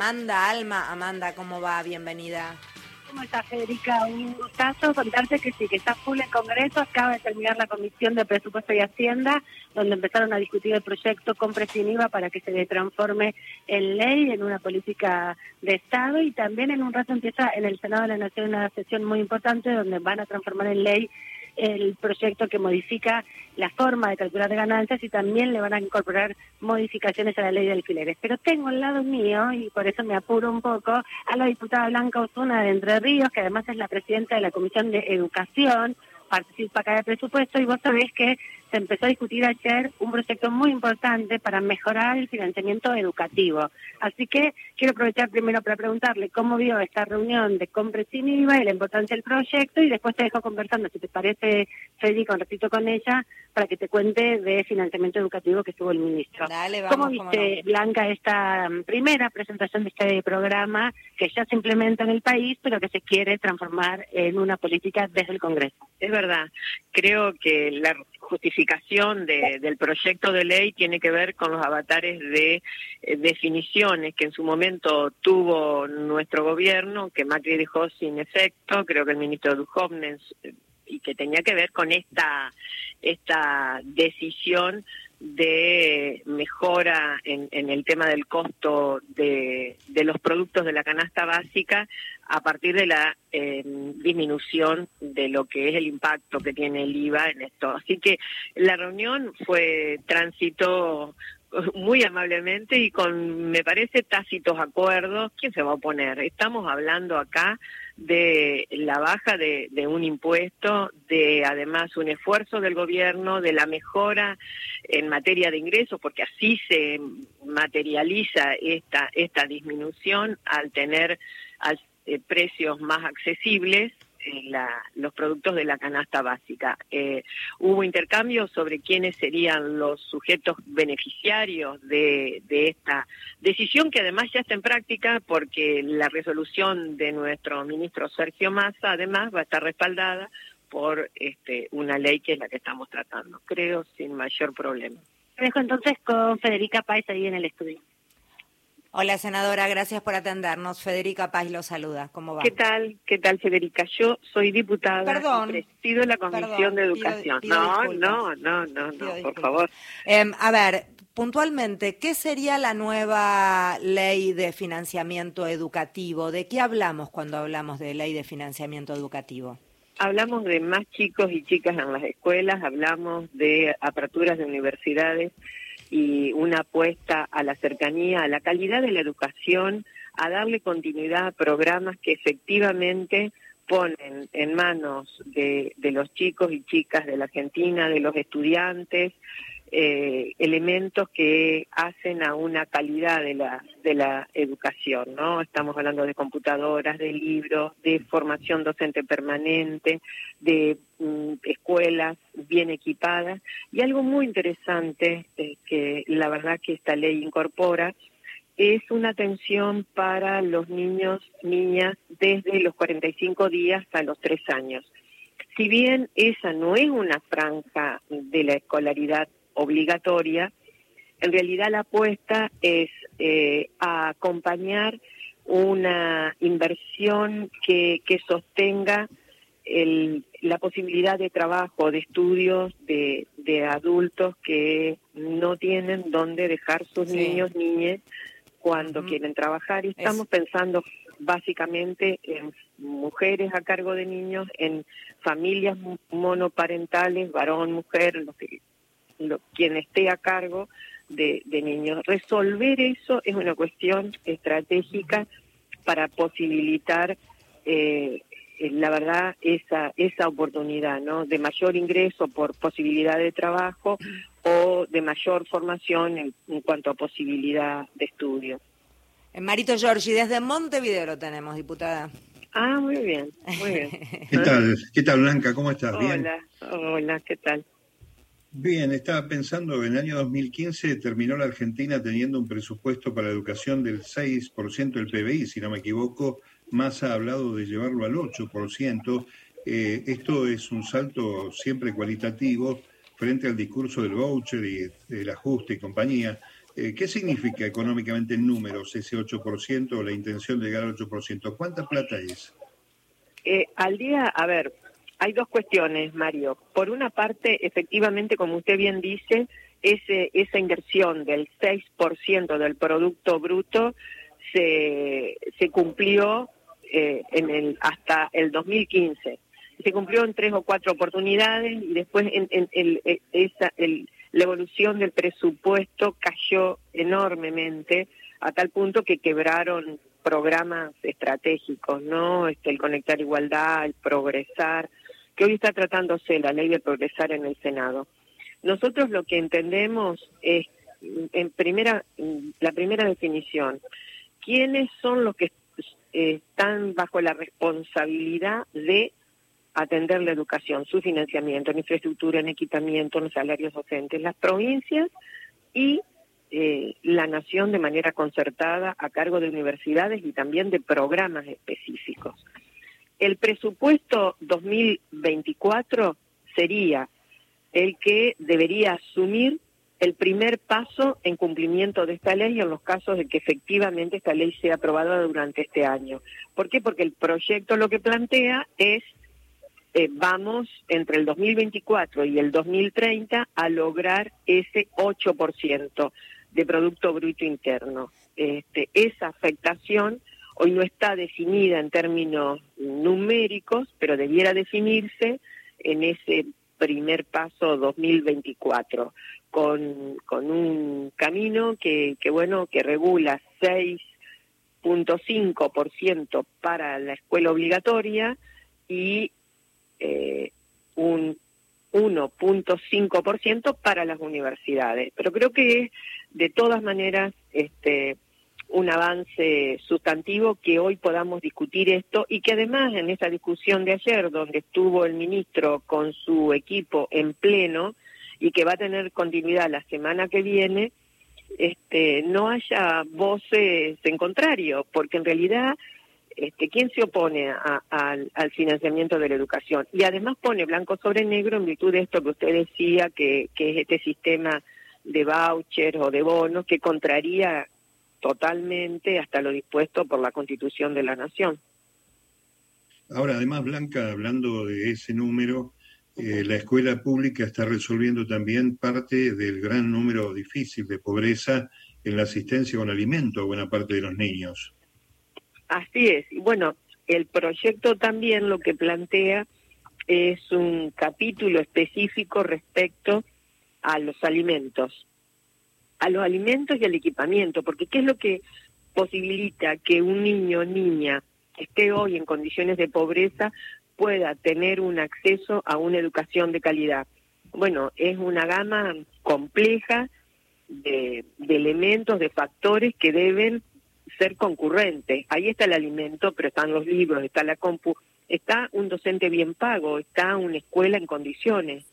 Amanda, Alma, Amanda, ¿cómo va? Bienvenida. ¿Cómo estás, Federica? Un gustazo contarte que sí, que está full en Congreso. Acaba de terminar la Comisión de Presupuesto y Hacienda, donde empezaron a discutir el proyecto Compra sin IVA para que se transforme en ley, en una política de Estado. Y también en un rato empieza en el Senado de la Nación una sesión muy importante donde van a transformar en ley el proyecto que modifica la forma de calcular ganancias y también le van a incorporar modificaciones a la ley de alquileres. Pero tengo al lado mío, y por eso me apuro un poco, a la diputada Blanca Osuna de Entre Ríos, que además es la presidenta de la Comisión de Educación, participa acá de presupuesto, y vos sabés que se empezó a discutir ayer un proyecto muy importante para mejorar el financiamiento educativo. Así que quiero aprovechar primero para preguntarle cómo vio esta reunión de compra sin IVA y la importancia del proyecto y después te dejo conversando, si te parece, Federico, un ratito con ella para que te cuente de financiamiento educativo que estuvo el ministro. Dale, vamos, ¿Cómo viste, Blanca, esta primera presentación de este programa que ya se implementa en el país, pero que se quiere transformar en una política desde el Congreso? Es verdad, creo que la justificación de, del proyecto de ley tiene que ver con los avatares de eh, definiciones que en su momento tuvo nuestro gobierno, que Macri dejó sin efecto, creo que el ministro Duhovne, eh, y que tenía que ver con esta, esta decisión de mejora en, en, el tema del costo de, de, los productos de la canasta básica a partir de la eh, disminución de lo que es el impacto que tiene el IVA en esto. Así que la reunión fue tránsito muy amablemente y con, me parece, tácitos acuerdos. ¿Quién se va a oponer? Estamos hablando acá de la baja de, de, un impuesto, de además un esfuerzo del gobierno, de la mejora en materia de ingresos, porque así se materializa esta, esta disminución al tener al, eh, precios más accesibles la, los productos de la canasta básica. Eh, hubo intercambio sobre quiénes serían los sujetos beneficiarios de, de esta decisión que además ya está en práctica porque la resolución de nuestro ministro Sergio Massa además va a estar respaldada por este, una ley que es la que estamos tratando, creo, sin mayor problema. Dejo entonces con Federica Páez ahí en el estudio. Hola, senadora, gracias por atendernos. Federica Paz lo saluda. ¿Cómo va? ¿Qué tal? ¿Qué tal, Federica? Yo soy diputada perdón, y presido la Comisión perdón, de Educación. Pido, pido no, no, no, no, no, por favor. Eh, a ver, puntualmente, ¿qué sería la nueva ley de financiamiento educativo? ¿De qué hablamos cuando hablamos de ley de financiamiento educativo? Hablamos de más chicos y chicas en las escuelas, hablamos de aperturas de universidades y una apuesta a la cercanía, a la calidad de la educación, a darle continuidad a programas que efectivamente ponen en manos de, de los chicos y chicas de la Argentina, de los estudiantes, eh, elementos que hacen a una calidad de la, de la educación, ¿no? Estamos hablando de computadoras, de libros, de formación docente permanente, de mm, escuelas bien equipadas y algo muy interesante eh, que la verdad que esta ley incorpora es una atención para los niños, niñas desde los 45 días hasta los 3 años. Si bien esa no es una franja de la escolaridad obligatoria, en realidad la apuesta es eh, a acompañar una inversión que, que sostenga el, la posibilidad de trabajo, de estudios de, de adultos que no tienen dónde dejar sus sí. niños, niñas, cuando uh -huh. quieren trabajar. Y estamos es... pensando básicamente en mujeres a cargo de niños, en familias monoparentales, varón, mujer, lo que lo, quien esté a cargo de, de, niños. Resolver eso es una cuestión estratégica para posibilitar, eh, la verdad, esa, esa oportunidad, ¿no? De mayor ingreso por posibilidad de trabajo o de mayor formación en, en cuanto a posibilidad de estudio. En Marito Giorgi, desde Montevideo lo tenemos, diputada. Ah, muy bien, muy bien. ¿Qué tal? ¿Qué tal, Blanca? ¿Cómo estás? ¿Bien? Hola, hola, ¿qué tal? Bien, estaba pensando que en el año 2015 terminó la Argentina teniendo un presupuesto para educación del 6% del PBI, si no me equivoco, más ha hablado de llevarlo al 8%. Eh, esto es un salto siempre cualitativo frente al discurso del voucher y del ajuste y compañía. Eh, ¿Qué significa económicamente en números ese 8% o la intención de llegar al 8%? ¿Cuánta plata es? Eh, al día, a ver, hay dos cuestiones, Mario. Por una parte, efectivamente, como usted bien dice, ese, esa inversión del 6% del Producto Bruto se, cumplió eh, en el, hasta el 2015. Se cumplió en tres o cuatro oportunidades y después en, en, eh, esa, el, la evolución del presupuesto cayó enormemente a tal punto que quebraron programas estratégicos, ¿no? Este, el conectar igualdad, el progresar, que hoy está tratándose la ley de progresar en el Senado. Nosotros lo que entendemos es, en primera, la primera definición, quiénes son los que están bajo la responsabilidad de atender la educación, su financiamiento, en infraestructura, en equipamiento, en salarios docentes, las provincias y eh, la nación de manera concertada a cargo de universidades y también de programas específicos. El presupuesto 2024 sería el que debería asumir el primer paso en cumplimiento de esta ley en los casos de que efectivamente esta ley sea aprobada durante este año. ¿Por qué? Porque el proyecto lo que plantea es eh, vamos entre el 2024 y el 2030 a lograr ese 8% de Producto Bruto Interno. Este, esa afectación hoy no está definida en términos numéricos, pero debiera definirse en ese primer paso 2024, con, con un camino que, bueno, que regula 6.5% para la escuela obligatoria y eh, un 1.5% para las universidades. Pero creo que de todas maneras este, un avance sustantivo que hoy podamos discutir esto y que además en esa discusión de ayer, donde estuvo el ministro con su equipo en pleno y que va a tener continuidad la semana que viene, este, no haya voces en contrario, porque en realidad este, ¿quién se opone al, financiamiento de la educación? Y además pone blanco sobre negro en virtud de esto que usted decía, que, que es este sistema de vouchers o de bonos que contraría totalmente hasta lo dispuesto por la Constitución de la Nación. Ahora, además, Blanca, hablando de ese número, eh, la escuela pública está resolviendo también parte del gran número difícil de pobreza en la asistencia con alimento a buena parte de los niños. Así es. Y bueno, el proyecto también lo que plantea es un capítulo específico respecto a los alimentos a los alimentos y al equipamiento, porque ¿qué es lo que posibilita que un niño o niña que esté hoy en condiciones de pobreza pueda tener un acceso a una educación de calidad? Bueno, es una gama compleja de, de elementos, de factores que deben ser concurrentes. Ahí está el alimento, pero están los libros, está la compu, está un docente bien pago, está una escuela en condiciones.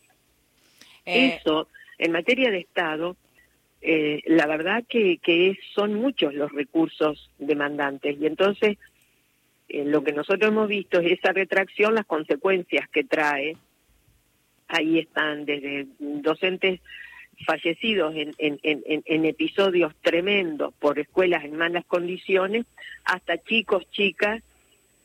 Eh, Eso, en materia de Estado, eh, la verdad que, que son muchos los recursos demandantes y entonces eh, lo que nosotros hemos visto es esa retracción, las consecuencias que trae. Ahí están desde docentes fallecidos en, en, en, en, episodios tremendos por escuelas en malas condiciones, hasta chicos, chicas,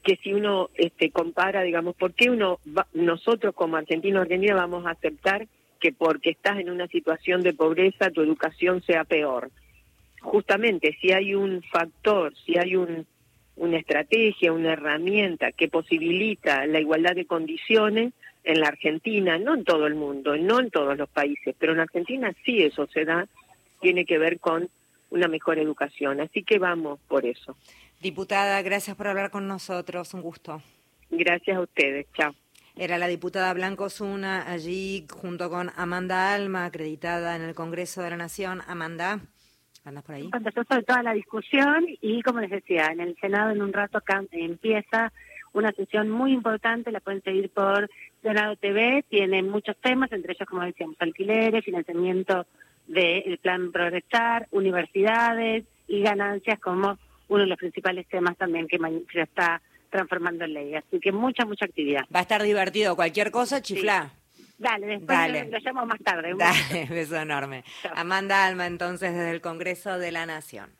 que si uno este, compara, digamos, ¿por qué uno nosotros como argentinos argentinos vamos a aceptar que porque estás en una situación de pobreza tu educación sea peor. Justamente, si hay un factor, si hay un, una estrategia, una herramienta que posibilita la igualdad de condiciones en la Argentina, no en todo el mundo, no en todos los países, pero en Argentina sí eso se da, tiene que ver con una mejor educación. Así que vamos por eso. Diputada, gracias por hablar con nosotros, un gusto. Gracias a ustedes, chao. Era la diputada Blanco Zuna allí junto con Amanda Alma, acreditada en el Congreso de la Nación. Amanda, ¿andas por ahí? Contestó sobre toda la discusión y, como les decía, en el Senado en un rato empieza una sesión muy importante, la pueden seguir por Senado TV, tiene muchos temas, entre ellos, como decíamos, alquileres, financiamiento del plan Progresar, universidades y ganancias como uno de los principales temas también que ya está transformando en ley. Así que mucha, mucha actividad. Va a estar divertido. Cualquier cosa, chiflá. Dale, después Dale. Lo, lo, llamo más tarde. Un Dale, beso enorme. Amanda Alma, entonces, desde el Congreso de la Nación.